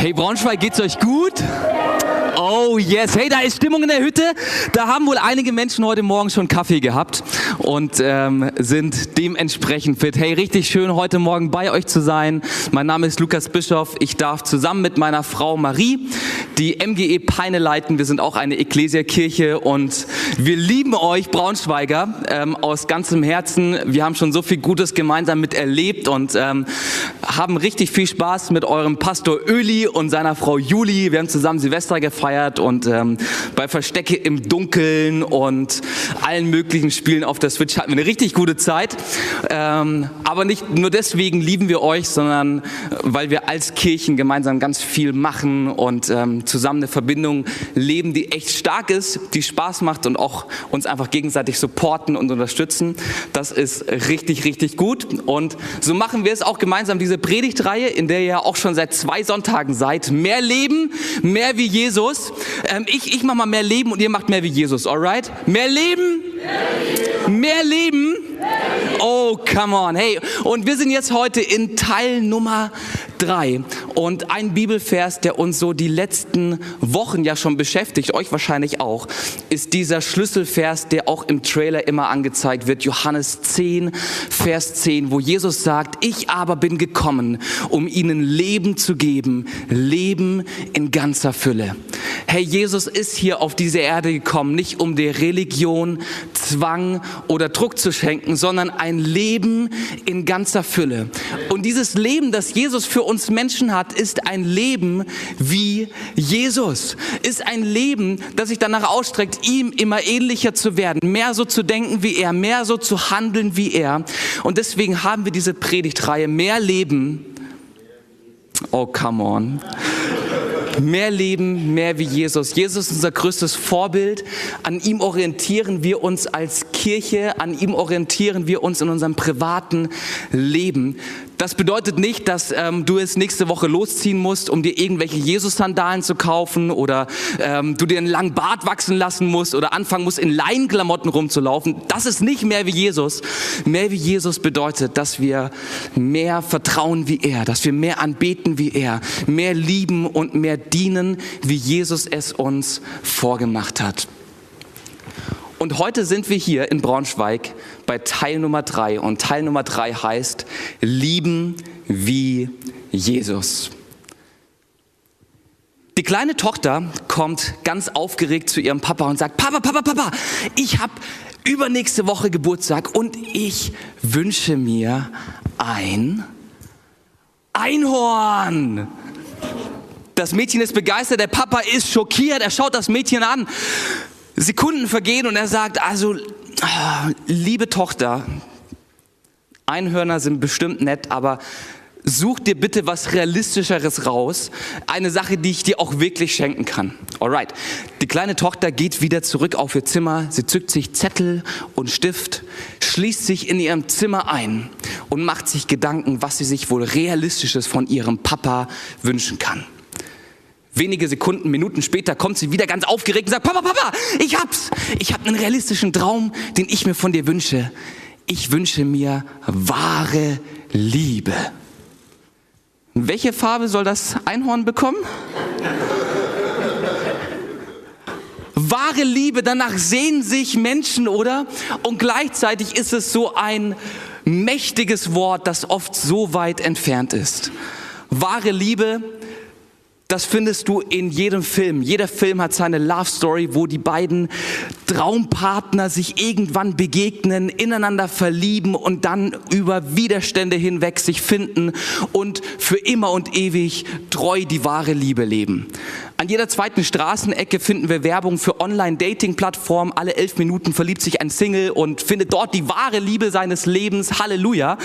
Hey Braunschweig, geht's euch gut? Oh yes, hey, da ist Stimmung in der Hütte. Da haben wohl einige Menschen heute Morgen schon Kaffee gehabt und ähm, sind dementsprechend fit. Hey, richtig schön heute Morgen bei euch zu sein. Mein Name ist Lukas Bischoff. Ich darf zusammen mit meiner Frau Marie die MGE Peine leiten. Wir sind auch eine Ekklesiakirche und wir lieben euch Braunschweiger ähm, aus ganzem Herzen. Wir haben schon so viel Gutes gemeinsam mit erlebt und ähm, haben richtig viel Spaß mit eurem Pastor Öli und seiner Frau Juli. Wir haben zusammen Silvester gefeiert und ähm, bei Verstecke im Dunkeln und allen möglichen Spielen auf der Switch hatten wir eine richtig gute Zeit. Ähm, aber nicht nur deswegen lieben wir euch, sondern äh, weil wir als Kirchen gemeinsam ganz viel machen und ähm, zusammen eine Verbindung leben, die echt stark ist, die Spaß macht und auch uns einfach gegenseitig supporten und unterstützen. Das ist richtig, richtig gut. Und so machen wir es auch gemeinsam, diese Predigtreihe, in der ihr auch schon seit zwei Sonntagen seid. Mehr Leben, mehr wie Jesus. Ähm, ich ich mache mal mehr Leben und ihr macht mehr wie Jesus, alright? Mehr Leben? Mehr Leben? Mehr Leben? Oh, come on. Hey, und wir sind jetzt heute in Teil Nummer drei. Und ein Bibelvers, der uns so die letzten Wochen ja schon beschäftigt, euch wahrscheinlich auch, ist dieser Schlüsselvers, der auch im Trailer immer angezeigt wird. Johannes 10, Vers 10, wo Jesus sagt, ich aber bin gekommen, um ihnen Leben zu geben, Leben in ganzer Fülle. Hey, Jesus ist hier auf diese Erde gekommen, nicht um der Religion Zwang oder Druck zu schenken, sondern ein Leben in ganzer Fülle. Und dieses Leben, das Jesus für uns Menschen hat, ist ein Leben wie Jesus. Ist ein Leben, das sich danach ausstreckt, ihm immer ähnlicher zu werden, mehr so zu denken wie er, mehr so zu handeln wie er. Und deswegen haben wir diese Predigtreihe Mehr Leben. Oh, come on mehr leben, mehr wie Jesus. Jesus ist unser größtes Vorbild. An ihm orientieren wir uns als Kirche, an ihm orientieren wir uns in unserem privaten Leben. Das bedeutet nicht, dass ähm, du es nächste Woche losziehen musst, um dir irgendwelche Jesus-Sandalen zu kaufen oder ähm, du dir einen langen Bart wachsen lassen musst oder anfangen musst, in Leinenklamotten rumzulaufen. Das ist nicht mehr wie Jesus. Mehr wie Jesus bedeutet, dass wir mehr vertrauen wie er, dass wir mehr anbeten wie er, mehr lieben und mehr dienen, wie Jesus es uns vorgemacht hat. Und heute sind wir hier in Braunschweig bei Teil Nummer drei. Und Teil Nummer drei heißt Lieben wie Jesus. Die kleine Tochter kommt ganz aufgeregt zu ihrem Papa und sagt, Papa, Papa, Papa, ich habe übernächste Woche Geburtstag und ich wünsche mir ein Einhorn. Das Mädchen ist begeistert, der Papa ist schockiert, er schaut das Mädchen an. Sekunden vergehen und er sagt, also, ah, liebe Tochter, Einhörner sind bestimmt nett, aber such dir bitte was Realistischeres raus. Eine Sache, die ich dir auch wirklich schenken kann. Alright. Die kleine Tochter geht wieder zurück auf ihr Zimmer. Sie zückt sich Zettel und Stift, schließt sich in ihrem Zimmer ein und macht sich Gedanken, was sie sich wohl Realistisches von ihrem Papa wünschen kann. Wenige Sekunden, Minuten später kommt sie wieder ganz aufgeregt und sagt, Papa, Papa, ich hab's. Ich hab einen realistischen Traum, den ich mir von dir wünsche. Ich wünsche mir wahre Liebe. Welche Farbe soll das Einhorn bekommen? Wahre Liebe, danach sehen sich Menschen, oder? Und gleichzeitig ist es so ein mächtiges Wort, das oft so weit entfernt ist. Wahre Liebe das findest du in jedem Film. Jeder Film hat seine Love Story, wo die beiden Traumpartner sich irgendwann begegnen, ineinander verlieben und dann über Widerstände hinweg sich finden und für immer und ewig treu die wahre Liebe leben. An jeder zweiten Straßenecke finden wir Werbung für Online-Dating-Plattformen. Alle elf Minuten verliebt sich ein Single und findet dort die wahre Liebe seines Lebens. Halleluja.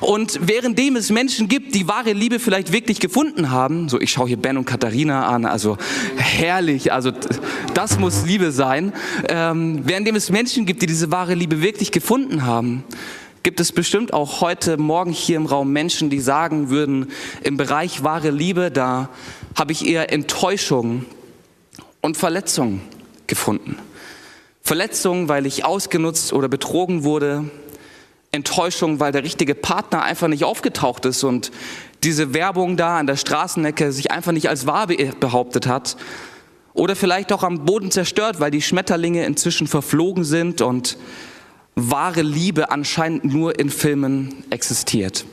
Und währenddem es Menschen gibt, die wahre Liebe vielleicht wirklich gefunden haben, so ich schaue hier Ben und Katharina an, also herrlich, also das muss Liebe sein. Ähm, währenddem es Menschen gibt, die diese wahre Liebe wirklich gefunden haben, gibt es bestimmt auch heute Morgen hier im Raum Menschen, die sagen würden, im Bereich wahre Liebe, da habe ich eher Enttäuschung und Verletzung gefunden. Verletzung, weil ich ausgenutzt oder betrogen wurde. Enttäuschung, weil der richtige Partner einfach nicht aufgetaucht ist und diese Werbung da an der Straßenecke sich einfach nicht als wahr behauptet hat. Oder vielleicht auch am Boden zerstört, weil die Schmetterlinge inzwischen verflogen sind und wahre Liebe anscheinend nur in Filmen existiert.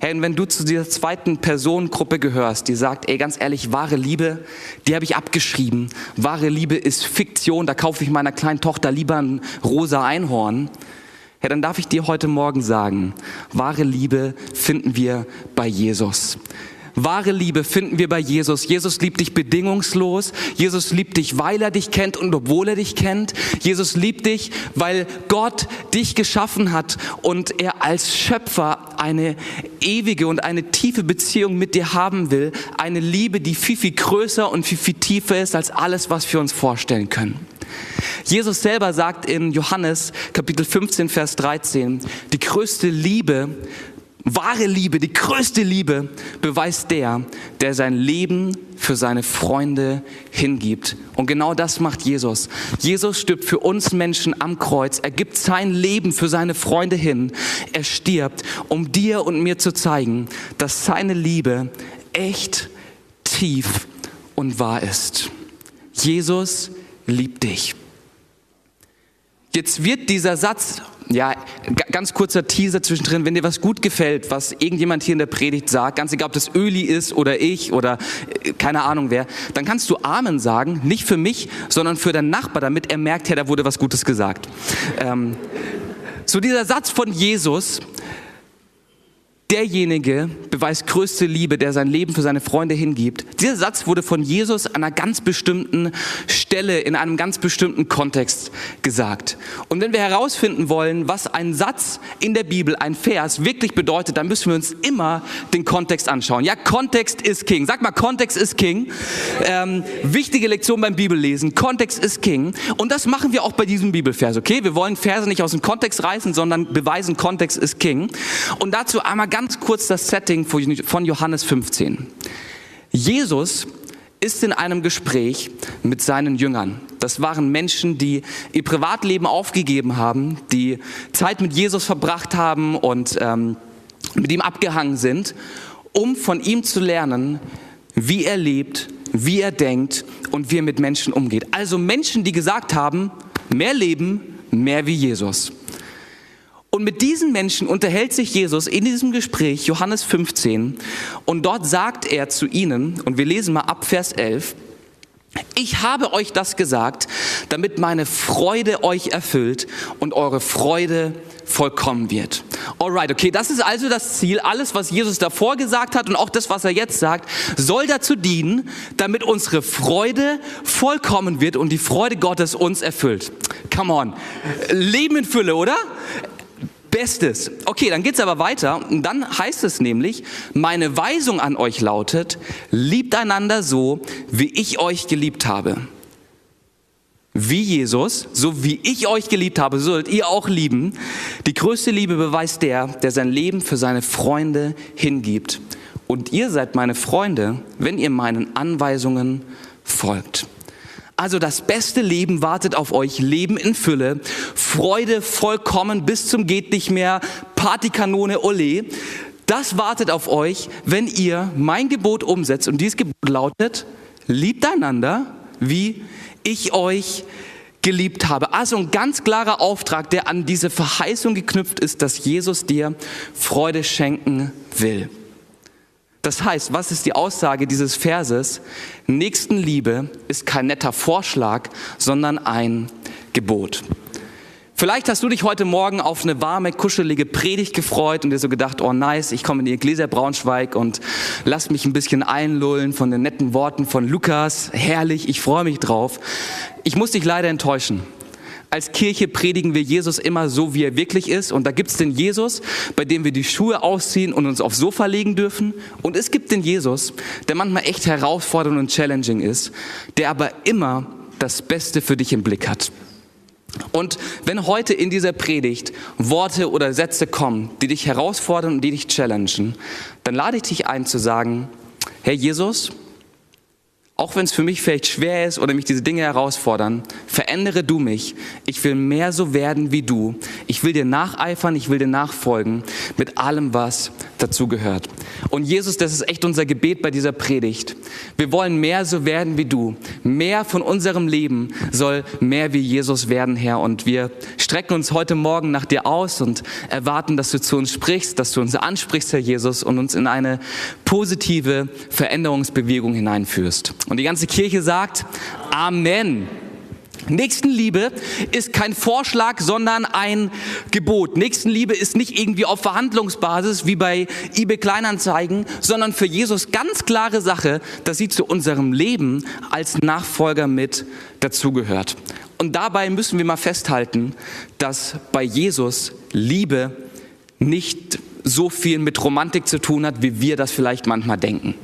Hey, und wenn du zu dieser zweiten Personengruppe gehörst, die sagt, ey, ganz ehrlich, wahre Liebe, die habe ich abgeschrieben. Wahre Liebe ist Fiktion, da kaufe ich meiner kleinen Tochter lieber ein rosa Einhorn. Ja, dann darf ich dir heute Morgen sagen, wahre Liebe finden wir bei Jesus. Wahre Liebe finden wir bei Jesus. Jesus liebt dich bedingungslos. Jesus liebt dich, weil er dich kennt und obwohl er dich kennt. Jesus liebt dich, weil Gott dich geschaffen hat und er als Schöpfer eine ewige und eine tiefe Beziehung mit dir haben will. Eine Liebe, die viel, viel größer und viel, viel tiefer ist als alles, was wir uns vorstellen können. Jesus selber sagt in Johannes Kapitel 15, Vers 13, die größte Liebe, Wahre Liebe, die größte Liebe beweist der, der sein Leben für seine Freunde hingibt. Und genau das macht Jesus. Jesus stirbt für uns Menschen am Kreuz. Er gibt sein Leben für seine Freunde hin. Er stirbt, um dir und mir zu zeigen, dass seine Liebe echt, tief und wahr ist. Jesus liebt dich. Jetzt wird dieser Satz ja, ganz kurzer Teaser zwischendrin, wenn dir was gut gefällt, was irgendjemand hier in der Predigt sagt, ganz egal, ob das Öli ist oder ich oder äh, keine Ahnung wer, dann kannst du Amen sagen, nicht für mich, sondern für deinen Nachbar, damit er merkt, ja, da wurde was Gutes gesagt. Ähm, so dieser Satz von Jesus, derjenige beweist größte Liebe, der sein Leben für seine Freunde hingibt. Dieser Satz wurde von Jesus an einer ganz bestimmten Stelle, in einem ganz bestimmten Kontext gesagt. Und wenn wir herausfinden wollen, was ein Satz in der Bibel, ein Vers wirklich bedeutet, dann müssen wir uns immer den Kontext anschauen. Ja, Kontext ist King. Sag mal, Kontext ist King. Ähm, wichtige Lektion beim Bibellesen. Kontext ist King. Und das machen wir auch bei diesem Bibelvers, okay? Wir wollen Verse nicht aus dem Kontext reißen, sondern beweisen, Kontext ist King. Und dazu einmal ganz ganz kurz das Setting von Johannes 15. Jesus ist in einem Gespräch mit seinen Jüngern. Das waren Menschen, die ihr Privatleben aufgegeben haben, die Zeit mit Jesus verbracht haben und ähm, mit ihm abgehangen sind, um von ihm zu lernen, wie er lebt, wie er denkt und wie er mit Menschen umgeht. Also Menschen, die gesagt haben, mehr Leben, mehr wie Jesus. Und mit diesen Menschen unterhält sich Jesus in diesem Gespräch, Johannes 15, und dort sagt er zu ihnen, und wir lesen mal ab Vers 11, ich habe euch das gesagt, damit meine Freude euch erfüllt und eure Freude vollkommen wird. Alright, okay, das ist also das Ziel. Alles, was Jesus davor gesagt hat und auch das, was er jetzt sagt, soll dazu dienen, damit unsere Freude vollkommen wird und die Freude Gottes uns erfüllt. Come on. Leben in Fülle, oder? Bestes. Okay, dann geht's aber weiter. Und dann heißt es nämlich, meine Weisung an euch lautet, liebt einander so, wie ich euch geliebt habe. Wie Jesus, so wie ich euch geliebt habe, sollt ihr auch lieben. Die größte Liebe beweist der, der sein Leben für seine Freunde hingibt. Und ihr seid meine Freunde, wenn ihr meinen Anweisungen folgt. Also das beste Leben wartet auf euch, Leben in Fülle, Freude vollkommen bis zum geht nicht mehr, Partykanone ole. Das wartet auf euch, wenn ihr mein Gebot umsetzt. Und dieses Gebot lautet, liebt einander, wie ich euch geliebt habe. Also ein ganz klarer Auftrag, der an diese Verheißung geknüpft ist, dass Jesus dir Freude schenken will. Das heißt, was ist die Aussage dieses Verses? Nächstenliebe ist kein netter Vorschlag, sondern ein Gebot. Vielleicht hast du dich heute Morgen auf eine warme, kuschelige Predigt gefreut und dir so gedacht, oh nice, ich komme in die Ecclesia Braunschweig und lass mich ein bisschen einlullen von den netten Worten von Lukas. Herrlich, ich freue mich drauf. Ich muss dich leider enttäuschen als Kirche predigen wir Jesus immer so, wie er wirklich ist. Und da gibt es den Jesus, bei dem wir die Schuhe ausziehen und uns aufs Sofa legen dürfen. Und es gibt den Jesus, der manchmal echt herausfordernd und challenging ist, der aber immer das Beste für dich im Blick hat. Und wenn heute in dieser Predigt Worte oder Sätze kommen, die dich herausfordern und die dich challengen, dann lade ich dich ein zu sagen, Herr Jesus, auch wenn es für mich vielleicht schwer ist oder mich diese Dinge herausfordern, verändere du mich. Ich will mehr so werden wie du. Ich will dir nacheifern, ich will dir nachfolgen mit allem, was dazu gehört. Und Jesus, das ist echt unser Gebet bei dieser Predigt. Wir wollen mehr so werden wie du. Mehr von unserem Leben soll mehr wie Jesus werden, Herr. Und wir strecken uns heute Morgen nach dir aus und erwarten, dass du zu uns sprichst, dass du uns ansprichst, Herr Jesus, und uns in eine positive Veränderungsbewegung hineinführst. Und die ganze Kirche sagt Amen. Nächstenliebe ist kein Vorschlag, sondern ein Gebot. Nächstenliebe ist nicht irgendwie auf Verhandlungsbasis wie bei eBay Kleinanzeigen, sondern für Jesus ganz klare Sache, dass sie zu unserem Leben als Nachfolger mit dazugehört. Und dabei müssen wir mal festhalten, dass bei Jesus Liebe nicht so viel mit Romantik zu tun hat, wie wir das vielleicht manchmal denken.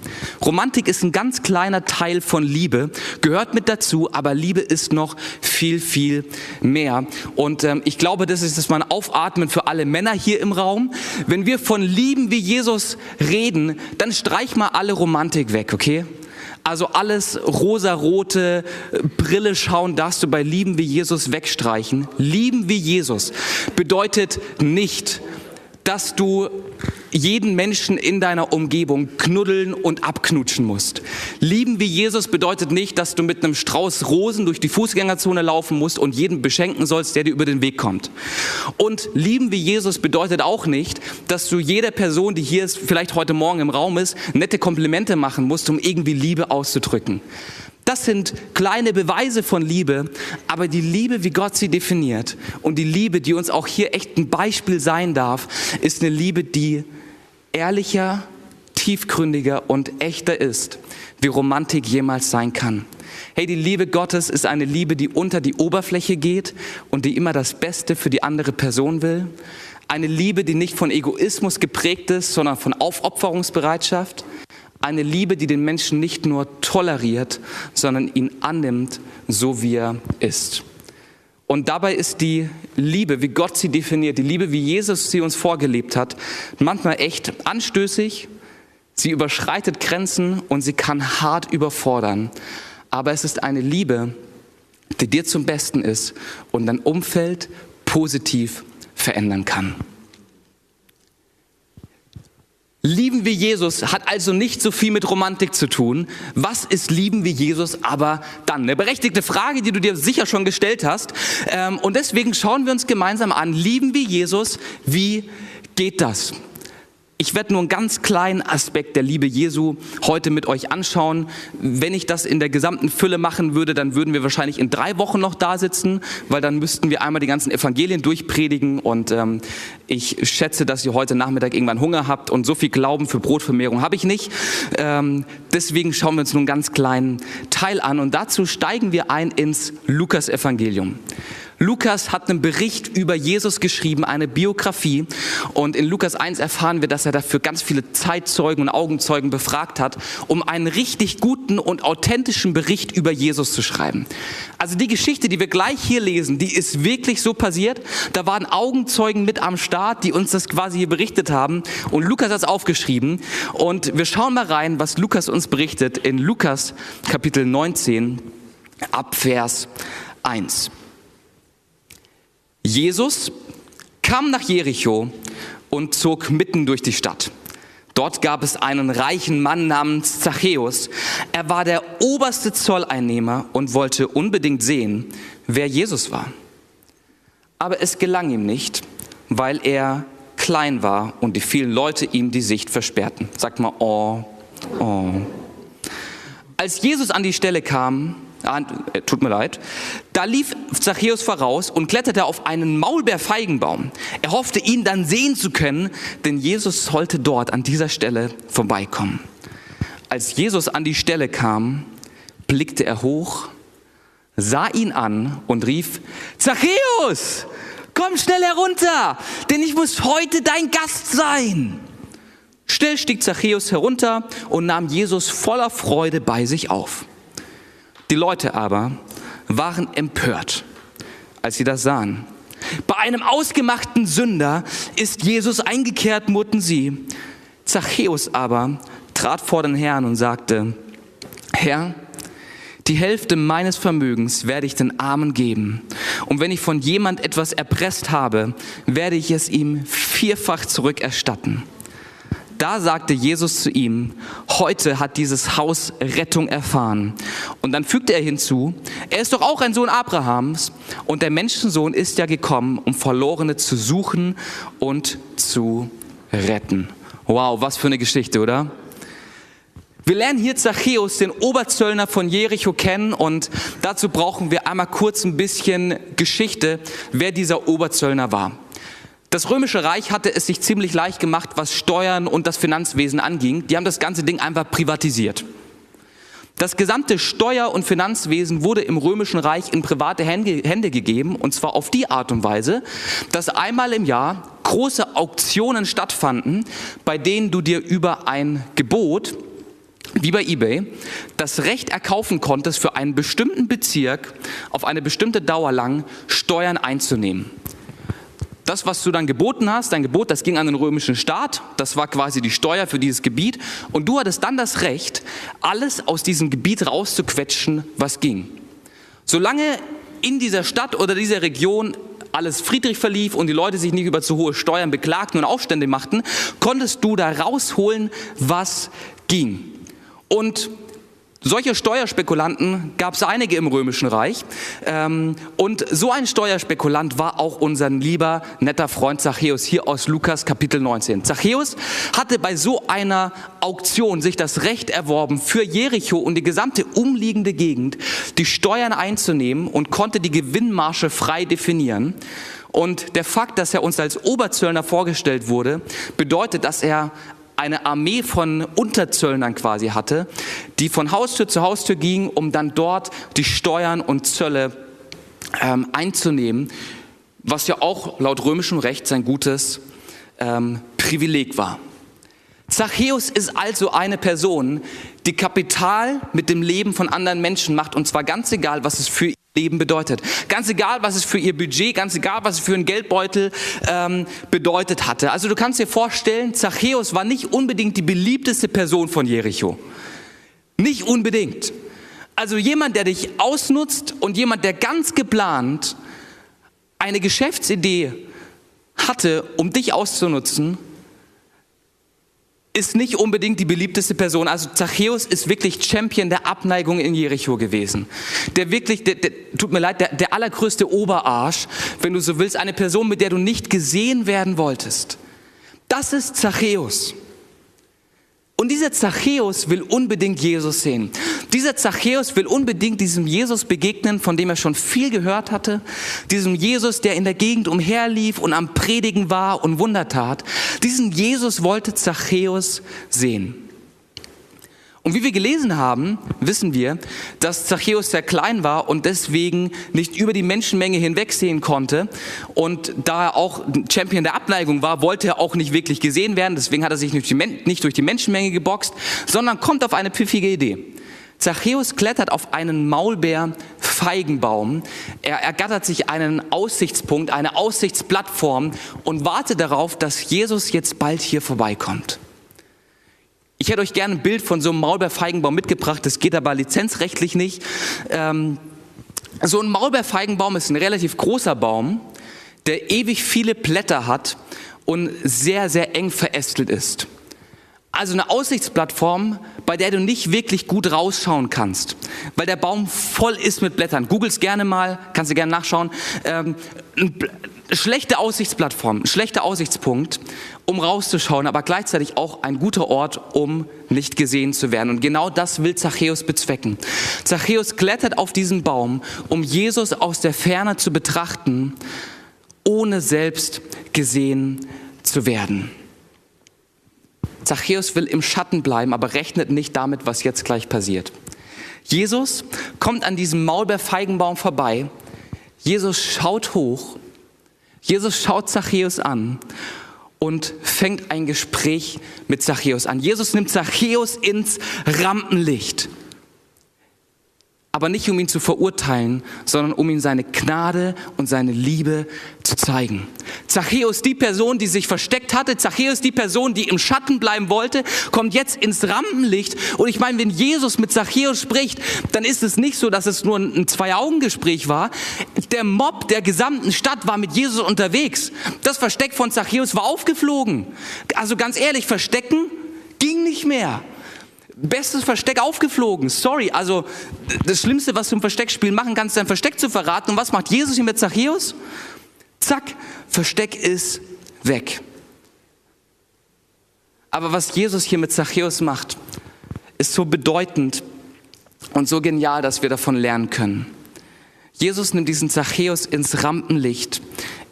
Romantik ist ein ganz kleiner Teil von Liebe, gehört mit dazu, aber Liebe ist noch viel, viel mehr. Und ähm, ich glaube, das ist das mal ein Aufatmen für alle Männer hier im Raum. Wenn wir von Lieben wie Jesus reden, dann streich mal alle Romantik weg, okay? Also alles rosarote Brille schauen darfst du bei Lieben wie Jesus wegstreichen. Lieben wie Jesus bedeutet nicht, dass du jeden Menschen in deiner Umgebung knuddeln und abknutschen musst. Lieben wie Jesus bedeutet nicht, dass du mit einem Strauß Rosen durch die Fußgängerzone laufen musst und jeden beschenken sollst, der dir über den Weg kommt. Und lieben wie Jesus bedeutet auch nicht, dass du jeder Person, die hier ist, vielleicht heute Morgen im Raum ist, nette Komplimente machen musst, um irgendwie Liebe auszudrücken. Das sind kleine Beweise von Liebe, aber die Liebe, wie Gott sie definiert und die Liebe, die uns auch hier echt ein Beispiel sein darf, ist eine Liebe, die ehrlicher, tiefgründiger und echter ist, wie Romantik jemals sein kann. Hey, die Liebe Gottes ist eine Liebe, die unter die Oberfläche geht und die immer das Beste für die andere Person will. Eine Liebe, die nicht von Egoismus geprägt ist, sondern von Aufopferungsbereitschaft. Eine Liebe, die den Menschen nicht nur toleriert, sondern ihn annimmt, so wie er ist. Und dabei ist die Liebe, wie Gott sie definiert, die Liebe, wie Jesus sie uns vorgelebt hat, manchmal echt anstößig. Sie überschreitet Grenzen und sie kann hart überfordern. Aber es ist eine Liebe, die dir zum Besten ist und dein Umfeld positiv verändern kann. Lieben wie Jesus hat also nicht so viel mit Romantik zu tun. Was ist Lieben wie Jesus aber dann? Eine berechtigte Frage, die du dir sicher schon gestellt hast. Ähm, und deswegen schauen wir uns gemeinsam an, lieben wie Jesus, wie geht das? Ich werde nur einen ganz kleinen Aspekt der Liebe Jesu heute mit euch anschauen. Wenn ich das in der gesamten Fülle machen würde, dann würden wir wahrscheinlich in drei Wochen noch da sitzen, weil dann müssten wir einmal die ganzen Evangelien durchpredigen. Und ähm, ich schätze, dass ihr heute Nachmittag irgendwann Hunger habt und so viel Glauben für Brotvermehrung habe ich nicht. Ähm, deswegen schauen wir uns nur einen ganz kleinen Teil an und dazu steigen wir ein ins Lukas-Evangelium. Lukas hat einen Bericht über Jesus geschrieben, eine Biografie. Und in Lukas 1 erfahren wir, dass er dafür ganz viele Zeitzeugen und Augenzeugen befragt hat, um einen richtig guten und authentischen Bericht über Jesus zu schreiben. Also die Geschichte, die wir gleich hier lesen, die ist wirklich so passiert. Da waren Augenzeugen mit am Start, die uns das quasi hier berichtet haben. Und Lukas hat es aufgeschrieben. Und wir schauen mal rein, was Lukas uns berichtet in Lukas Kapitel 19 ab Vers 1. Jesus kam nach Jericho und zog mitten durch die Stadt. Dort gab es einen reichen Mann namens Zachäus. Er war der oberste Zolleinnehmer und wollte unbedingt sehen, wer Jesus war. Aber es gelang ihm nicht, weil er klein war und die vielen Leute ihm die Sicht versperrten. Sagt mal, oh, oh. Als Jesus an die Stelle kam, ah, äh, tut mir leid, da lief Zachäus voraus und kletterte auf einen Maulbeerfeigenbaum. Er hoffte, ihn dann sehen zu können, denn Jesus sollte dort an dieser Stelle vorbeikommen. Als Jesus an die Stelle kam, blickte er hoch, sah ihn an und rief, Zachäus, komm schnell herunter, denn ich muss heute dein Gast sein. Schnell stieg Zachäus herunter und nahm Jesus voller Freude bei sich auf. Die Leute aber waren empört, als sie das sahen. Bei einem ausgemachten Sünder ist Jesus eingekehrt, murrten sie. Zachäus aber trat vor den Herrn und sagte, Herr, die Hälfte meines Vermögens werde ich den Armen geben. Und wenn ich von jemand etwas erpresst habe, werde ich es ihm vierfach zurückerstatten. Da sagte Jesus zu ihm, heute hat dieses Haus Rettung erfahren. Und dann fügte er hinzu, er ist doch auch ein Sohn Abrahams und der Menschensohn ist ja gekommen, um Verlorene zu suchen und zu retten. Wow, was für eine Geschichte, oder? Wir lernen hier Zachäus, den Oberzöllner von Jericho, kennen und dazu brauchen wir einmal kurz ein bisschen Geschichte, wer dieser Oberzöllner war. Das römische Reich hatte es sich ziemlich leicht gemacht, was Steuern und das Finanzwesen anging. Die haben das ganze Ding einfach privatisiert. Das gesamte Steuer- und Finanzwesen wurde im römischen Reich in private Hände gegeben, und zwar auf die Art und Weise, dass einmal im Jahr große Auktionen stattfanden, bei denen du dir über ein Gebot, wie bei eBay, das Recht erkaufen konntest, für einen bestimmten Bezirk auf eine bestimmte Dauer lang Steuern einzunehmen. Das, was du dann geboten hast, dein Gebot, das ging an den römischen Staat, das war quasi die Steuer für dieses Gebiet und du hattest dann das Recht, alles aus diesem Gebiet rauszuquetschen, was ging. Solange in dieser Stadt oder dieser Region alles friedlich verlief und die Leute sich nicht über zu hohe Steuern beklagten und Aufstände machten, konntest du da rausholen, was ging. Und solche Steuerspekulanten gab es einige im Römischen Reich. Ähm, und so ein Steuerspekulant war auch unser lieber, netter Freund Zachäus hier aus Lukas Kapitel 19. Zachäus hatte bei so einer Auktion sich das Recht erworben, für Jericho und die gesamte umliegende Gegend die Steuern einzunehmen und konnte die Gewinnmarsche frei definieren. Und der Fakt, dass er uns als Oberzöllner vorgestellt wurde, bedeutet, dass er eine Armee von Unterzöllnern quasi hatte, die von Haustür zu Haustür gingen, um dann dort die Steuern und Zölle ähm, einzunehmen, was ja auch laut römischem Recht sein gutes ähm, Privileg war. Zachäus ist also eine Person, die Kapital mit dem Leben von anderen Menschen macht, und zwar ganz egal, was es für Leben bedeutet. Ganz egal, was es für ihr Budget, ganz egal, was es für einen Geldbeutel ähm, bedeutet hatte. Also du kannst dir vorstellen, Zachäus war nicht unbedingt die beliebteste Person von Jericho. Nicht unbedingt. Also jemand, der dich ausnutzt und jemand, der ganz geplant eine Geschäftsidee hatte, um dich auszunutzen ist nicht unbedingt die beliebteste Person. Also Zachäus ist wirklich Champion der Abneigung in Jericho gewesen. Der wirklich, der, der, tut mir leid, der, der allergrößte Oberarsch, wenn du so willst, eine Person, mit der du nicht gesehen werden wolltest. Das ist Zachäus. Und dieser Zachäus will unbedingt Jesus sehen. Dieser Zachäus will unbedingt diesem Jesus begegnen, von dem er schon viel gehört hatte. Diesem Jesus, der in der Gegend umherlief und am Predigen war und Wunder tat. Diesen Jesus wollte Zachäus sehen. Und wie wir gelesen haben, wissen wir, dass Zachäus sehr klein war und deswegen nicht über die Menschenmenge hinwegsehen konnte. Und da er auch Champion der Abneigung war, wollte er auch nicht wirklich gesehen werden. Deswegen hat er sich nicht durch die Menschenmenge geboxt, sondern kommt auf eine pfiffige Idee. Zachäus klettert auf einen Maulbeer-Feigenbaum. Er ergattert sich einen Aussichtspunkt, eine Aussichtsplattform und wartet darauf, dass Jesus jetzt bald hier vorbeikommt. Ich hätte euch gerne ein Bild von so einem Maulbeerfeigenbaum mitgebracht, das geht aber lizenzrechtlich nicht. Ähm, so ein Maulbeerfeigenbaum ist ein relativ großer Baum, der ewig viele Blätter hat und sehr, sehr eng verästelt ist. Also eine Aussichtsplattform, bei der du nicht wirklich gut rausschauen kannst, weil der Baum voll ist mit Blättern. Googles gerne mal, kannst du gerne nachschauen. Ähm, schlechte Aussichtsplattform, schlechter Aussichtspunkt, um rauszuschauen, aber gleichzeitig auch ein guter Ort, um nicht gesehen zu werden. Und genau das will Zachäus bezwecken. Zachäus klettert auf diesen Baum, um Jesus aus der Ferne zu betrachten, ohne selbst gesehen zu werden. Zachäus will im Schatten bleiben, aber rechnet nicht damit, was jetzt gleich passiert. Jesus kommt an diesem Maulbeerfeigenbaum vorbei. Jesus schaut hoch Jesus schaut Zachäus an und fängt ein Gespräch mit Zachäus an. Jesus nimmt Zachäus ins Rampenlicht. Aber nicht um ihn zu verurteilen, sondern um ihm seine Gnade und seine Liebe zu zeigen. Zachäus, die Person, die sich versteckt hatte, Zachäus, die Person, die im Schatten bleiben wollte, kommt jetzt ins Rampenlicht. Und ich meine, wenn Jesus mit Zachäus spricht, dann ist es nicht so, dass es nur ein Zwei-Augen-Gespräch war. Der Mob der gesamten Stadt war mit Jesus unterwegs. Das Versteck von Zachäus war aufgeflogen. Also ganz ehrlich, verstecken ging nicht mehr bestes Versteck aufgeflogen. Sorry, also das Schlimmste, was du im Versteckspiel machen kannst, dein Versteck zu verraten. Und was macht Jesus hier mit Zachäus? Zack, Versteck ist weg. Aber was Jesus hier mit Zachäus macht, ist so bedeutend und so genial, dass wir davon lernen können. Jesus nimmt diesen Zachäus ins Rampenlicht.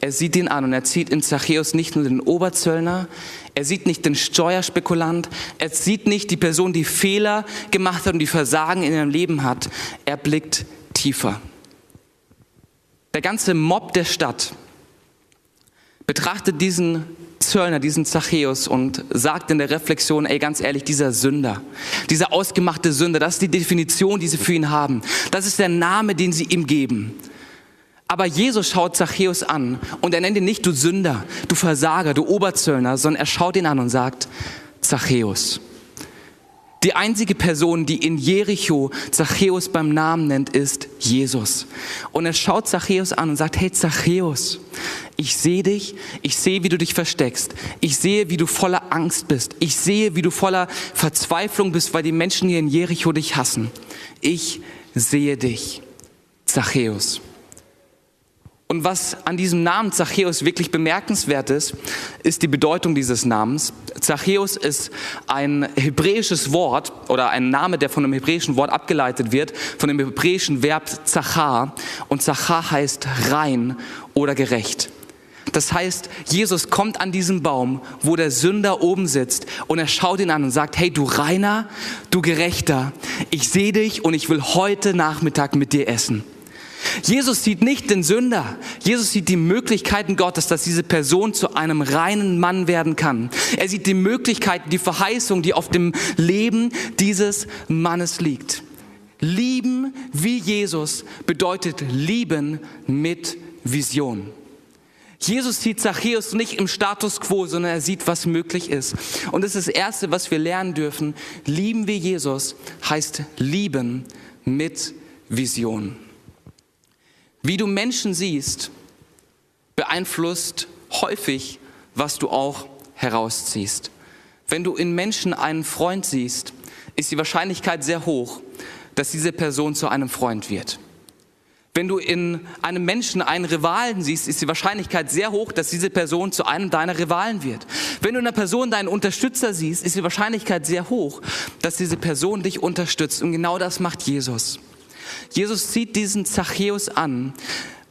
Er sieht ihn an und er zieht in Zachäus nicht nur den Oberzöllner, er sieht nicht den Steuerspekulant, er sieht nicht die Person, die Fehler gemacht hat und die Versagen in ihrem Leben hat. Er blickt tiefer. Der ganze Mob der Stadt betrachtet diesen Zöllner, diesen Zachäus und sagt in der Reflexion, ey, ganz ehrlich, dieser Sünder, dieser ausgemachte Sünder, das ist die Definition, die sie für ihn haben. Das ist der Name, den sie ihm geben. Aber Jesus schaut Zachäus an und er nennt ihn nicht du Sünder, du Versager, du Oberzöllner, sondern er schaut ihn an und sagt, Zachäus. Die einzige Person, die in Jericho Zachäus beim Namen nennt, ist Jesus. Und er schaut Zachäus an und sagt, hey Zachäus, ich sehe dich, ich sehe, wie du dich versteckst, ich sehe, wie du voller Angst bist, ich sehe, wie du voller Verzweiflung bist, weil die Menschen hier in Jericho dich hassen. Ich sehe dich, Zachäus. Und was an diesem Namen Zachäus wirklich bemerkenswert ist, ist die Bedeutung dieses Namens. Zachäus ist ein hebräisches Wort oder ein Name, der von einem hebräischen Wort abgeleitet wird, von dem hebräischen Verb Zachar. Und Zachar heißt rein oder gerecht. Das heißt, Jesus kommt an diesen Baum, wo der Sünder oben sitzt und er schaut ihn an und sagt, hey du Reiner, du Gerechter, ich sehe dich und ich will heute Nachmittag mit dir essen. Jesus sieht nicht den Sünder. Jesus sieht die Möglichkeiten Gottes, dass diese Person zu einem reinen Mann werden kann. Er sieht die Möglichkeiten, die Verheißung, die auf dem Leben dieses Mannes liegt. Lieben wie Jesus bedeutet lieben mit Vision. Jesus sieht Zachäus nicht im Status quo, sondern er sieht, was möglich ist. Und das ist das Erste, was wir lernen dürfen. Lieben wie Jesus heißt lieben mit Vision. Wie du Menschen siehst, beeinflusst häufig, was du auch herausziehst. Wenn du in Menschen einen Freund siehst, ist die Wahrscheinlichkeit sehr hoch, dass diese Person zu einem Freund wird. Wenn du in einem Menschen einen Rivalen siehst, ist die Wahrscheinlichkeit sehr hoch, dass diese Person zu einem deiner Rivalen wird. Wenn du in einer Person deinen Unterstützer siehst, ist die Wahrscheinlichkeit sehr hoch, dass diese Person dich unterstützt. Und genau das macht Jesus. Jesus sieht diesen Zachäus an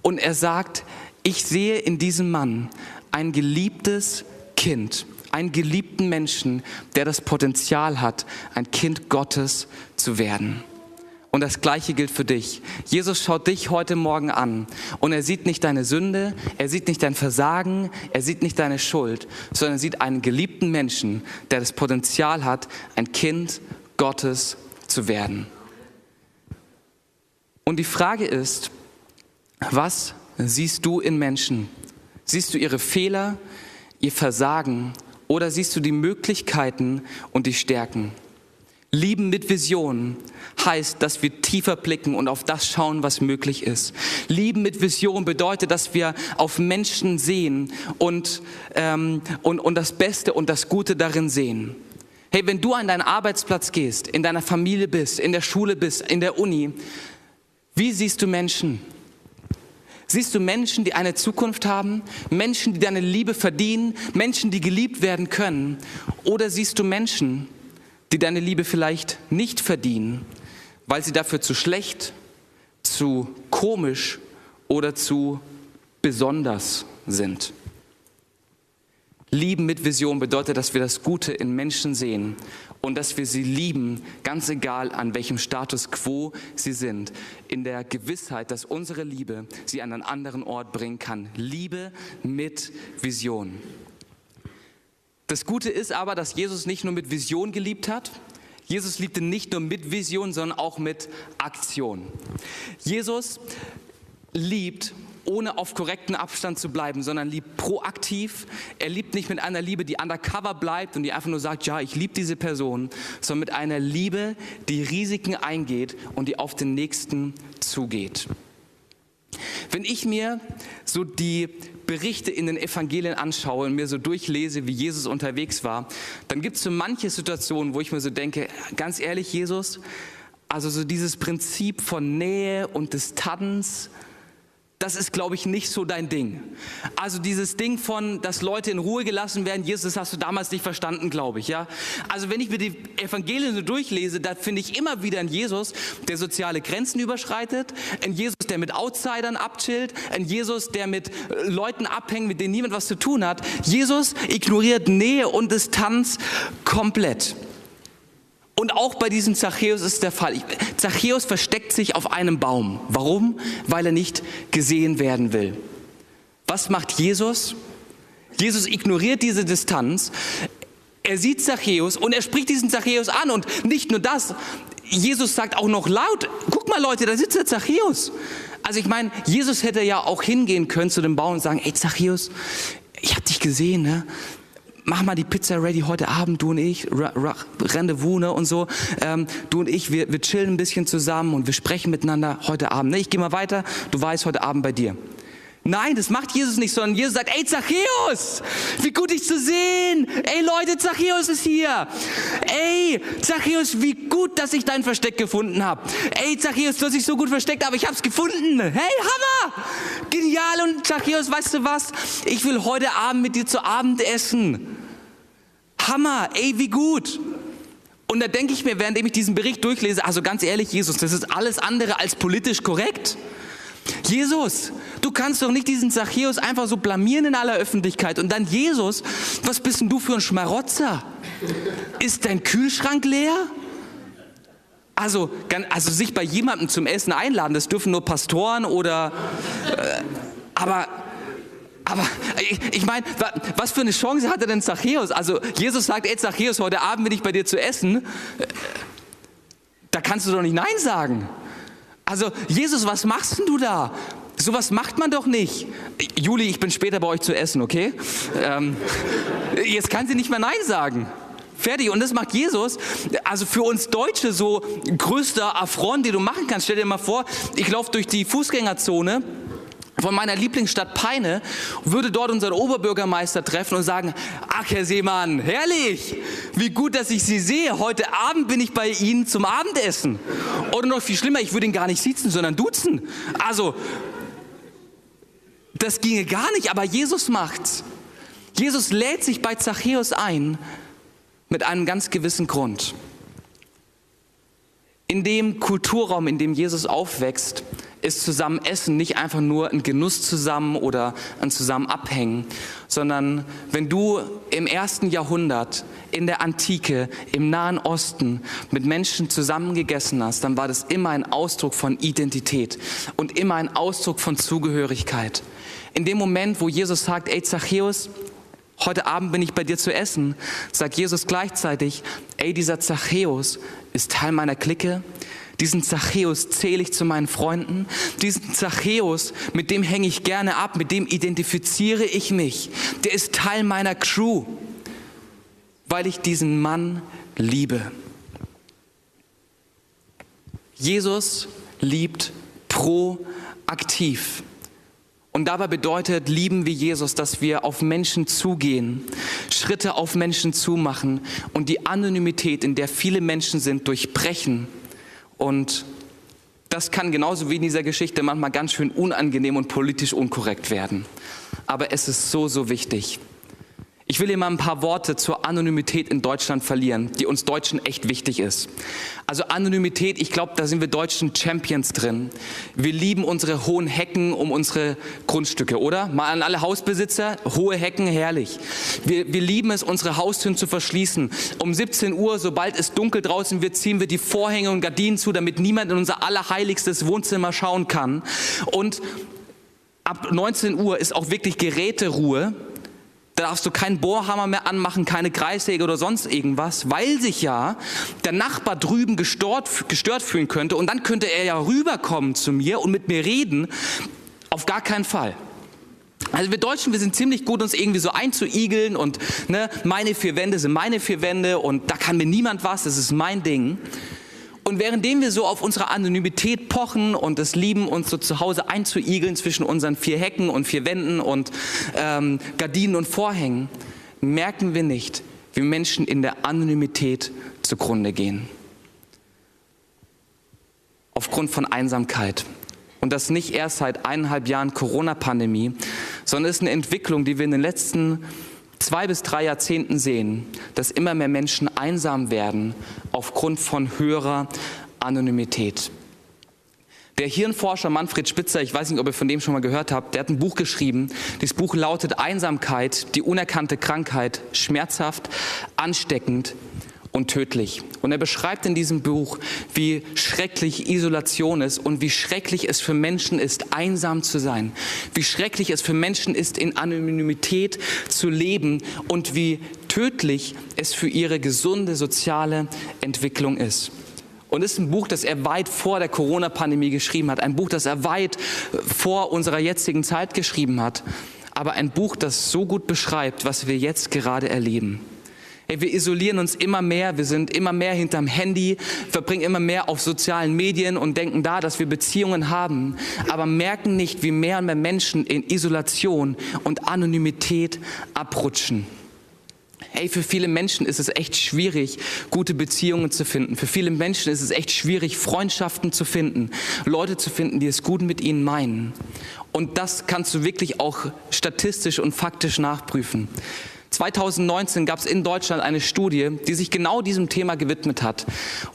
und er sagt, ich sehe in diesem Mann ein geliebtes Kind, einen geliebten Menschen, der das Potenzial hat, ein Kind Gottes zu werden. Und das Gleiche gilt für dich. Jesus schaut dich heute Morgen an und er sieht nicht deine Sünde, er sieht nicht dein Versagen, er sieht nicht deine Schuld, sondern er sieht einen geliebten Menschen, der das Potenzial hat, ein Kind Gottes zu werden. Und die Frage ist, was siehst du in Menschen? Siehst du ihre Fehler, ihr Versagen oder siehst du die Möglichkeiten und die Stärken? Lieben mit Vision heißt, dass wir tiefer blicken und auf das schauen, was möglich ist. Lieben mit Vision bedeutet, dass wir auf Menschen sehen und, ähm, und, und das Beste und das Gute darin sehen. Hey, wenn du an deinen Arbeitsplatz gehst, in deiner Familie bist, in der Schule bist, in der Uni, wie siehst du Menschen? Siehst du Menschen, die eine Zukunft haben, Menschen, die deine Liebe verdienen, Menschen, die geliebt werden können? Oder siehst du Menschen, die deine Liebe vielleicht nicht verdienen, weil sie dafür zu schlecht, zu komisch oder zu besonders sind? Lieben mit Vision bedeutet, dass wir das Gute in Menschen sehen und dass wir sie lieben, ganz egal an welchem Status quo sie sind, in der Gewissheit, dass unsere Liebe sie an einen anderen Ort bringen kann. Liebe mit Vision. Das Gute ist aber, dass Jesus nicht nur mit Vision geliebt hat, Jesus liebte nicht nur mit Vision, sondern auch mit Aktion. Jesus liebt ohne auf korrekten Abstand zu bleiben, sondern liebt proaktiv. Er liebt nicht mit einer Liebe, die undercover bleibt und die einfach nur sagt, ja, ich liebe diese Person, sondern mit einer Liebe, die Risiken eingeht und die auf den Nächsten zugeht. Wenn ich mir so die Berichte in den Evangelien anschaue und mir so durchlese, wie Jesus unterwegs war, dann gibt es so manche Situationen, wo ich mir so denke, ganz ehrlich, Jesus, also so dieses Prinzip von Nähe und Distanz, das ist, glaube ich, nicht so dein Ding. Also dieses Ding von, dass Leute in Ruhe gelassen werden, Jesus, das hast du damals nicht verstanden, glaube ich, ja. Also wenn ich mir die Evangelien so durchlese, da finde ich immer wieder einen Jesus, der soziale Grenzen überschreitet, einen Jesus, der mit Outsidern abchillt, einen Jesus, der mit äh, Leuten abhängt, mit denen niemand was zu tun hat. Jesus ignoriert Nähe und Distanz komplett. Und auch bei diesem Zachäus ist der Fall. Zachäus versteckt sich auf einem Baum. Warum? Weil er nicht gesehen werden will. Was macht Jesus? Jesus ignoriert diese Distanz. Er sieht Zachäus und er spricht diesen Zachäus an. Und nicht nur das, Jesus sagt auch noch laut, guck mal Leute, da sitzt der Zachäus. Also ich meine, Jesus hätte ja auch hingehen können zu dem Baum und sagen, ey Zachäus, ich habe dich gesehen, ne? Mach mal die Pizza ready heute Abend, du und ich, Rendezvous ne, und so. Ähm, du und ich, wir, wir chillen ein bisschen zusammen und wir sprechen miteinander heute Abend. Ne, ich gehe mal weiter, du weißt heute Abend bei dir. Nein, das macht Jesus nicht, sondern Jesus sagt, ey Zachäus, wie gut dich zu sehen. Ey Leute, Zachäus ist hier. Ey Zachäus, wie gut, dass ich dein Versteck gefunden habe. Ey Zachäus, du hast dich so gut versteckt, aber ich habe es gefunden. Hey, Hammer! Genial und Zachäus, weißt du was? Ich will heute Abend mit dir zu Abend essen. Hammer, ey, wie gut. Und da denke ich mir, während ich diesen Bericht durchlese, also ganz ehrlich, Jesus, das ist alles andere als politisch korrekt. Jesus, du kannst doch nicht diesen Zachäus einfach so blamieren in aller Öffentlichkeit. Und dann Jesus, was bist denn du für ein Schmarotzer? Ist dein Kühlschrank leer? Also, also sich bei jemandem zum Essen einladen, das dürfen nur Pastoren oder, äh, aber, aber ich, ich meine, was für eine Chance hatte denn Zachäus? Also Jesus sagt, ey Zachäus, heute Abend bin ich bei dir zu essen. Äh, da kannst du doch nicht Nein sagen. Also, Jesus, was machst denn du da? Sowas macht man doch nicht. Juli, ich bin später bei euch zu essen, okay? Ähm, jetzt kann sie nicht mehr Nein sagen. Fertig. Und das macht Jesus. Also für uns Deutsche so größter Affront, den du machen kannst. Stell dir mal vor, ich laufe durch die Fußgängerzone von meiner Lieblingsstadt Peine, würde dort unseren Oberbürgermeister treffen und sagen, ach Herr Seemann, herrlich, wie gut, dass ich Sie sehe. Heute Abend bin ich bei Ihnen zum Abendessen. Oder noch viel schlimmer, ich würde ihn gar nicht sitzen, sondern duzen. Also, das ginge gar nicht, aber Jesus macht's. Jesus lädt sich bei Zachäus ein mit einem ganz gewissen Grund. In dem Kulturraum, in dem Jesus aufwächst, ist zusammen Essen nicht einfach nur ein Genuss zusammen oder ein zusammen Abhängen, sondern wenn du im ersten Jahrhundert, in der Antike, im Nahen Osten mit Menschen zusammen gegessen hast, dann war das immer ein Ausdruck von Identität und immer ein Ausdruck von Zugehörigkeit. In dem Moment, wo Jesus sagt, ey Zachäus, heute Abend bin ich bei dir zu essen, sagt Jesus gleichzeitig, ey dieser Zachäus ist Teil meiner Clique, diesen Zachäus zähle ich zu meinen Freunden. Diesen Zachäus, mit dem hänge ich gerne ab, mit dem identifiziere ich mich. Der ist Teil meiner Crew, weil ich diesen Mann liebe. Jesus liebt proaktiv. Und dabei bedeutet lieben wie Jesus, dass wir auf Menschen zugehen, Schritte auf Menschen zumachen und die Anonymität, in der viele Menschen sind, durchbrechen und das kann genauso wie in dieser Geschichte manchmal ganz schön unangenehm und politisch unkorrekt werden. Aber es ist so, so wichtig. Ich will hier mal ein paar Worte zur Anonymität in Deutschland verlieren, die uns Deutschen echt wichtig ist. Also Anonymität, ich glaube, da sind wir Deutschen Champions drin. Wir lieben unsere hohen Hecken um unsere Grundstücke, oder? Mal an alle Hausbesitzer, hohe Hecken, herrlich. Wir, wir lieben es, unsere Haustüren zu verschließen. Um 17 Uhr, sobald es dunkel draußen wird, ziehen wir die Vorhänge und Gardinen zu, damit niemand in unser allerheiligstes Wohnzimmer schauen kann. Und ab 19 Uhr ist auch wirklich Geräteruhe Da darfst du keinen Bohrhammer mehr anmachen, keine Kreissäge oder sonst irgendwas, weil sich ja der Nachbar drüben gestört, gestört fühlen könnte und dann könnte er ja rüberkommen zu mir und mit mir reden. Auf gar keinen Fall. Also wir Deutschen, wir sind ziemlich gut, uns irgendwie so einzuigeln und ne, meine vier Wände sind meine vier Wände und da kann mir niemand was, das ist mein Ding. Und währenddem wir so auf unsere Anonymität pochen und es lieben, uns so zu Hause einzuigeln zwischen unseren vier Hecken und vier Wänden und ähm, Gardinen und Vorhängen, merken wir nicht, wie Menschen in der Anonymität zugrunde gehen. Aufgrund von Einsamkeit. Und das nicht erst seit eineinhalb Jahren Corona-Pandemie, sondern es ist eine Entwicklung, die wir in den letzten zwei bis drei Jahrzehnten sehen, dass immer mehr Menschen einsam werden aufgrund von höherer Anonymität. Der Hirnforscher Manfred Spitzer, ich weiß nicht, ob ihr von dem schon mal gehört habt, der hat ein Buch geschrieben. Dieses Buch lautet Einsamkeit, die unerkannte Krankheit, schmerzhaft, ansteckend und tödlich. Und er beschreibt in diesem Buch, wie schrecklich Isolation ist und wie schrecklich es für Menschen ist, einsam zu sein. Wie schrecklich es für Menschen ist, in Anonymität zu leben und wie tödlich es für ihre gesunde soziale Entwicklung ist. Und ist ein Buch, das er weit vor der Corona-Pandemie geschrieben hat. Ein Buch, das er weit vor unserer jetzigen Zeit geschrieben hat. Aber ein Buch, das so gut beschreibt, was wir jetzt gerade erleben. Hey, wir isolieren uns immer mehr, wir sind immer mehr hinterm Handy, verbringen immer mehr auf sozialen Medien und denken da, dass wir Beziehungen haben, aber merken nicht, wie mehr und mehr Menschen in Isolation und Anonymität abrutschen. Hey, für viele Menschen ist es echt schwierig, gute Beziehungen zu finden. Für viele Menschen ist es echt schwierig, Freundschaften zu finden, Leute zu finden, die es gut mit ihnen meinen. Und das kannst du wirklich auch statistisch und faktisch nachprüfen. 2019 gab es in Deutschland eine Studie, die sich genau diesem Thema gewidmet hat.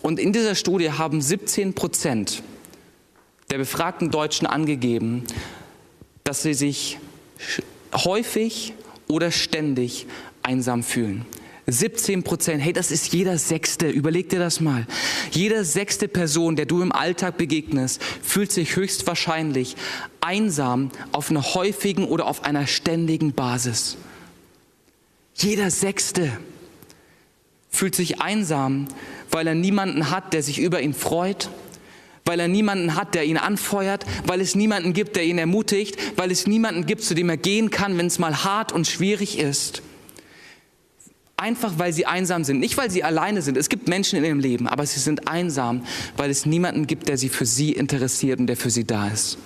Und in dieser Studie haben 17 Prozent der befragten Deutschen angegeben, dass sie sich häufig oder ständig einsam fühlen. 17 Prozent, hey, das ist jeder Sechste, überleg dir das mal. Jeder sechste Person, der du im Alltag begegnest, fühlt sich höchstwahrscheinlich einsam auf einer häufigen oder auf einer ständigen Basis. Jeder Sechste fühlt sich einsam, weil er niemanden hat, der sich über ihn freut, weil er niemanden hat, der ihn anfeuert, weil es niemanden gibt, der ihn ermutigt, weil es niemanden gibt, zu dem er gehen kann, wenn es mal hart und schwierig ist. Einfach weil sie einsam sind, nicht weil sie alleine sind. Es gibt Menschen in ihrem Leben, aber sie sind einsam, weil es niemanden gibt, der sie für sie interessiert und der für sie da ist.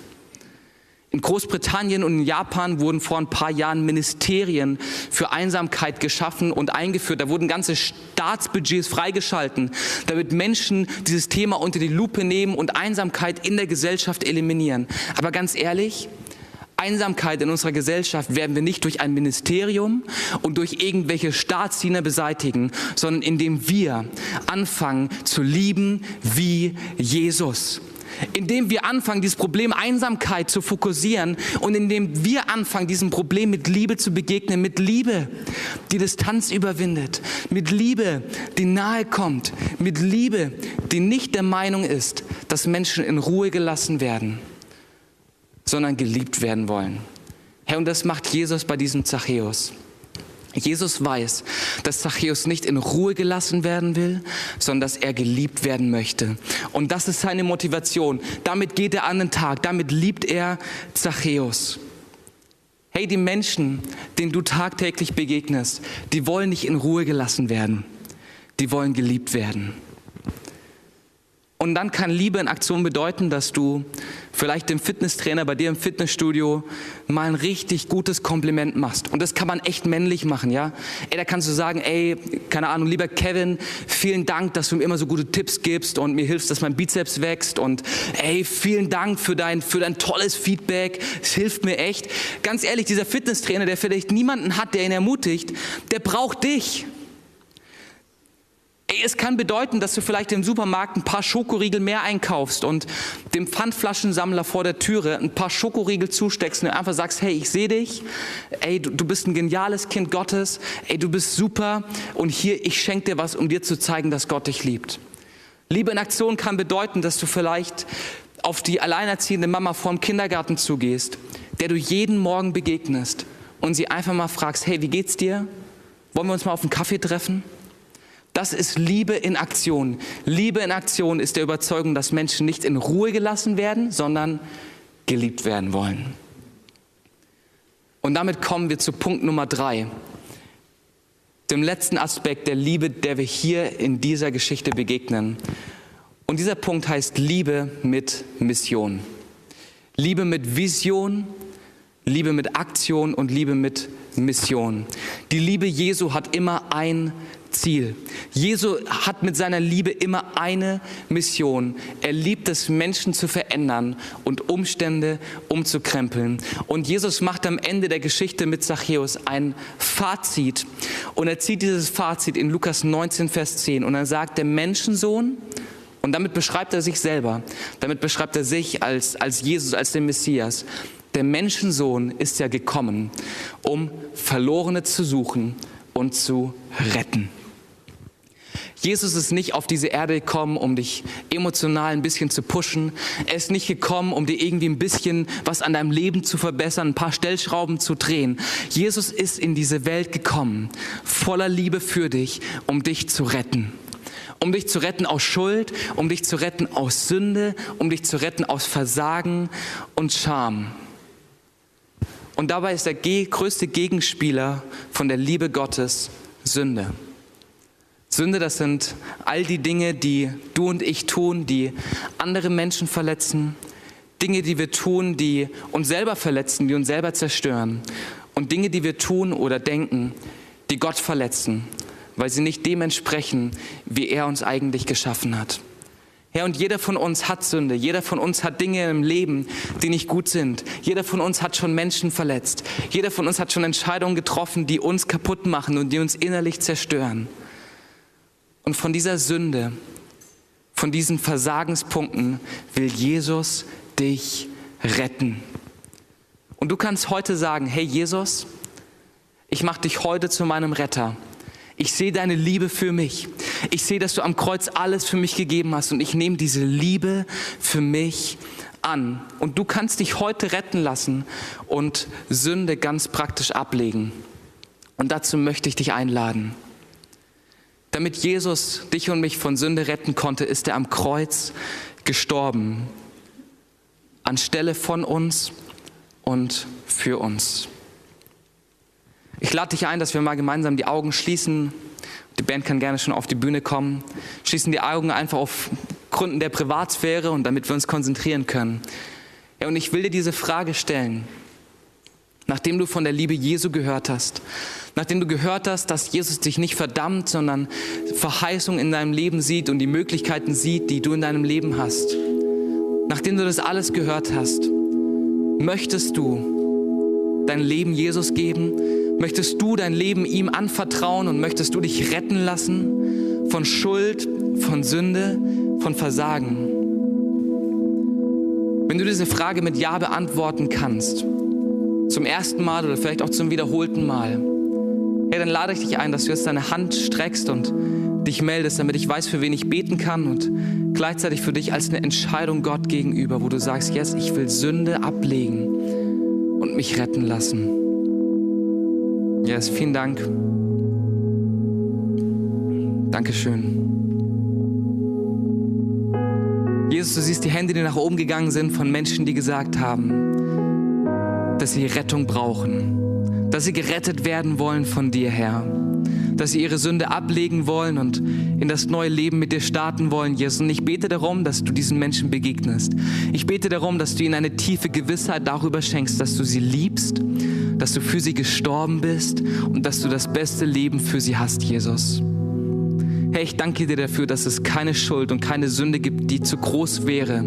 In Großbritannien und in Japan wurden vor ein paar Jahren Ministerien für Einsamkeit geschaffen und eingeführt. Da wurden ganze Staatsbudgets freigeschalten, damit Menschen dieses Thema unter die Lupe nehmen und Einsamkeit in der Gesellschaft eliminieren. Aber ganz ehrlich, Einsamkeit in unserer Gesellschaft werden wir nicht durch ein Ministerium und durch irgendwelche Staatsdiener beseitigen, sondern indem wir anfangen zu lieben wie Jesus indem wir anfangen, dieses Problem Einsamkeit zu fokussieren und indem wir anfangen, diesem Problem mit Liebe zu begegnen, mit Liebe, die Distanz überwindet, mit Liebe, die nahe kommt, mit Liebe, die nicht der Meinung ist, dass Menschen in Ruhe gelassen werden, sondern geliebt werden wollen. Herr, und das macht Jesus bei diesem Zachäus. Jesus weiß, dass Zachäus nicht in Ruhe gelassen werden will, sondern dass er geliebt werden möchte. Und das ist seine Motivation. Damit geht er an den Tag, damit liebt er Zachäus. Hey, die Menschen, denen du tagtäglich begegnest, die wollen nicht in Ruhe gelassen werden. Die wollen geliebt werden. Und dann kann Liebe in Aktion bedeuten, dass du vielleicht dem Fitnesstrainer bei dir im Fitnessstudio mal ein richtig gutes Kompliment machst. Und das kann man echt männlich machen, ja? Ey, da kannst du sagen, ey, keine Ahnung, lieber Kevin, vielen Dank, dass du mir immer so gute Tipps gibst und mir hilfst, dass mein Bizeps wächst. Und ey, vielen Dank für dein, für dein tolles Feedback. Es hilft mir echt. Ganz ehrlich, dieser Fitnesstrainer, der vielleicht niemanden hat, der ihn ermutigt, der braucht dich. Es kann bedeuten, dass du vielleicht im Supermarkt ein paar Schokoriegel mehr einkaufst und dem Pfandflaschensammler vor der Türe ein paar Schokoriegel zusteckst und einfach sagst, hey, ich sehe dich, ey, du, du, bist ein geniales Kind Gottes, ey, du bist super und hier, ich schenke dir was, um dir zu zeigen, dass Gott dich liebt. Liebe in Aktion kann bedeuten, dass du vielleicht auf die alleinerziehende Mama vor dem Kindergarten zugehst, der du jeden Morgen begegnest und sie einfach mal fragst, hey, wie geht's dir? Wollen wir uns mal auf einen Kaffee treffen? Das ist Liebe in Aktion. Liebe in Aktion ist der Überzeugung, dass Menschen nicht in Ruhe gelassen werden, sondern geliebt werden wollen. Und damit kommen wir zu Punkt Nummer drei, dem letzten Aspekt der Liebe, der wir hier in dieser Geschichte begegnen. Und dieser Punkt heißt Liebe mit Mission. Liebe mit Vision, Liebe mit Aktion und Liebe mit Mission. Die Liebe Jesu hat immer ein Ziel. Jesu hat mit seiner Liebe immer eine Mission. Er liebt es, Menschen zu verändern und Umstände umzukrempeln. Und Jesus macht am Ende der Geschichte mit Zachäus ein Fazit. Und er zieht dieses Fazit in Lukas 19, Vers 10. Und er sagt, der Menschensohn, und damit beschreibt er sich selber, damit beschreibt er sich als, als Jesus, als den Messias. Der Menschensohn ist ja gekommen, um Verlorene zu suchen und zu retten. Jesus ist nicht auf diese Erde gekommen, um dich emotional ein bisschen zu pushen. Er ist nicht gekommen, um dir irgendwie ein bisschen was an deinem Leben zu verbessern, ein paar Stellschrauben zu drehen. Jesus ist in diese Welt gekommen, voller Liebe für dich, um dich zu retten. Um dich zu retten aus Schuld, um dich zu retten aus Sünde, um dich zu retten aus Versagen und Scham. Und dabei ist der größte Gegenspieler von der Liebe Gottes Sünde. Sünde, das sind all die Dinge, die du und ich tun, die andere Menschen verletzen, Dinge, die wir tun, die uns selber verletzen, die uns selber zerstören und Dinge, die wir tun oder denken, die Gott verletzen, weil sie nicht dem entsprechen, wie er uns eigentlich geschaffen hat. Ja, und jeder von uns hat Sünde, jeder von uns hat Dinge im Leben, die nicht gut sind. Jeder von uns hat schon Menschen verletzt. Jeder von uns hat schon Entscheidungen getroffen, die uns kaputt machen und die uns innerlich zerstören. Und von dieser Sünde, von diesen Versagenspunkten will Jesus dich retten. Und du kannst heute sagen, hey Jesus, ich mache dich heute zu meinem Retter. Ich sehe deine Liebe für mich. Ich sehe, dass du am Kreuz alles für mich gegeben hast und ich nehme diese Liebe für mich an. Und du kannst dich heute retten lassen und Sünde ganz praktisch ablegen. Und dazu möchte ich dich einladen. Damit Jesus dich und mich von Sünde retten konnte, ist er am Kreuz gestorben. Anstelle von uns und für uns. Ich lade dich ein, dass wir mal gemeinsam die Augen schließen. Die Band kann gerne schon auf die Bühne kommen. Schließen die Augen einfach auf Gründen der Privatsphäre und damit wir uns konzentrieren können. Ja, und ich will dir diese Frage stellen. Nachdem du von der Liebe Jesu gehört hast, nachdem du gehört hast, dass Jesus dich nicht verdammt, sondern Verheißung in deinem Leben sieht und die Möglichkeiten sieht, die du in deinem Leben hast, nachdem du das alles gehört hast, möchtest du dein Leben Jesus geben? Möchtest du dein Leben ihm anvertrauen und möchtest du dich retten lassen von Schuld, von Sünde, von Versagen? Wenn du diese Frage mit Ja beantworten kannst, zum ersten Mal oder vielleicht auch zum wiederholten Mal, hey, dann lade ich dich ein, dass du jetzt deine Hand streckst und dich meldest, damit ich weiß, für wen ich beten kann und gleichzeitig für dich als eine Entscheidung Gott gegenüber, wo du sagst, yes, ich will Sünde ablegen und mich retten lassen. Yes, vielen Dank. Dankeschön. Jesus, du siehst die Hände, die nach oben gegangen sind von Menschen, die gesagt haben, dass sie Rettung brauchen, dass sie gerettet werden wollen von dir, Herr, dass sie ihre Sünde ablegen wollen und in das neue Leben mit dir starten wollen, Jesus. Und ich bete darum, dass du diesen Menschen begegnest. Ich bete darum, dass du ihnen eine tiefe Gewissheit darüber schenkst, dass du sie liebst, dass du für sie gestorben bist und dass du das beste Leben für sie hast, Jesus. Herr, ich danke dir dafür, dass es keine Schuld und keine Sünde gibt, die zu groß wäre,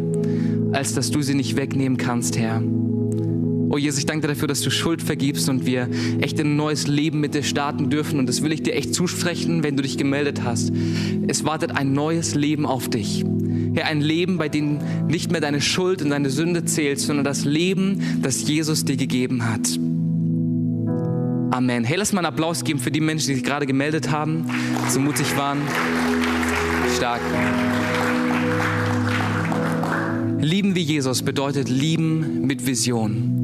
als dass du sie nicht wegnehmen kannst, Herr. Oh Jesus, ich danke dir dafür, dass du Schuld vergibst und wir echt ein neues Leben mit dir starten dürfen. Und das will ich dir echt zusprechen, wenn du dich gemeldet hast. Es wartet ein neues Leben auf dich. Herr, ein Leben, bei dem nicht mehr deine Schuld und deine Sünde zählt, sondern das Leben, das Jesus dir gegeben hat. Amen. Hey, lass mal einen Applaus geben für die Menschen, die sich gerade gemeldet haben, so mutig waren. Stark. Lieben wie Jesus bedeutet lieben mit Vision.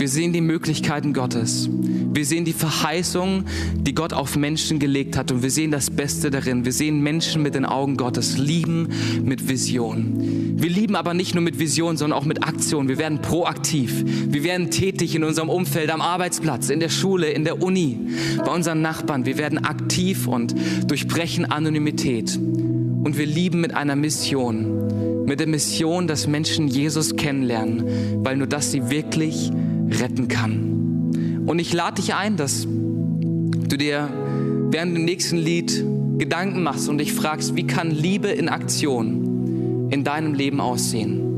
Wir sehen die Möglichkeiten Gottes. Wir sehen die Verheißung, die Gott auf Menschen gelegt hat und wir sehen das Beste darin. Wir sehen Menschen mit den Augen Gottes lieben mit Vision. Wir lieben aber nicht nur mit Vision, sondern auch mit Aktion. Wir werden proaktiv. Wir werden tätig in unserem Umfeld, am Arbeitsplatz, in der Schule, in der Uni, bei unseren Nachbarn. Wir werden aktiv und durchbrechen Anonymität. Und wir lieben mit einer Mission. Mit der Mission, dass Menschen Jesus kennenlernen, weil nur das sie wirklich retten kann. Und ich lade dich ein, dass du dir während dem nächsten Lied Gedanken machst und dich fragst, wie kann Liebe in Aktion in deinem Leben aussehen?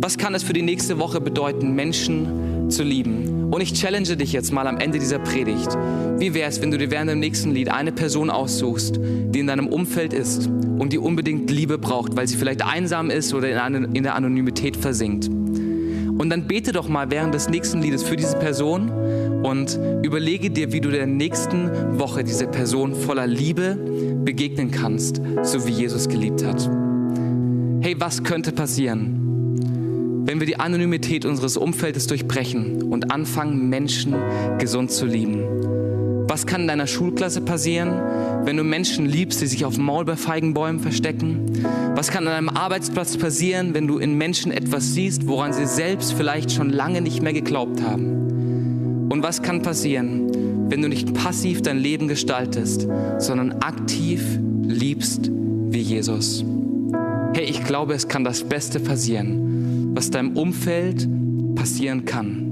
Was kann es für die nächste Woche bedeuten, Menschen zu lieben? Und ich challenge dich jetzt mal am Ende dieser Predigt. Wie wäre es, wenn du dir während dem nächsten Lied eine Person aussuchst, die in deinem Umfeld ist und die unbedingt Liebe braucht, weil sie vielleicht einsam ist oder in der Anonymität versinkt? Und dann bete doch mal während des nächsten Liedes für diese Person und überlege dir, wie du der nächsten Woche diese Person voller Liebe begegnen kannst, so wie Jesus geliebt hat. Hey, was könnte passieren, wenn wir die Anonymität unseres Umfeldes durchbrechen und anfangen, Menschen gesund zu lieben? Was kann in deiner Schulklasse passieren, wenn du Menschen liebst, die sich auf Maulbeerfeigenbäumen verstecken? Was kann an deinem Arbeitsplatz passieren, wenn du in Menschen etwas siehst, woran sie selbst vielleicht schon lange nicht mehr geglaubt haben? Und was kann passieren, wenn du nicht passiv dein Leben gestaltest, sondern aktiv liebst wie Jesus? Hey, ich glaube, es kann das Beste passieren, was deinem Umfeld passieren kann